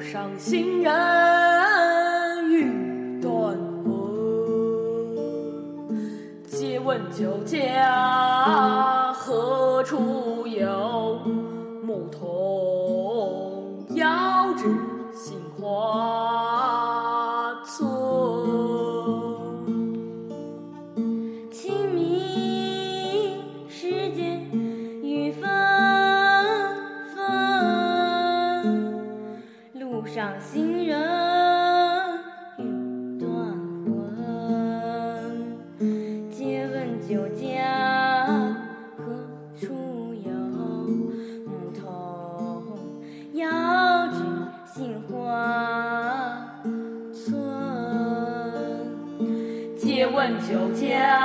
路上行人欲断魂。借问酒家何处有？牧童遥指杏花路上行人欲断魂。借问酒家何处有？牧童遥指杏花村。借问酒家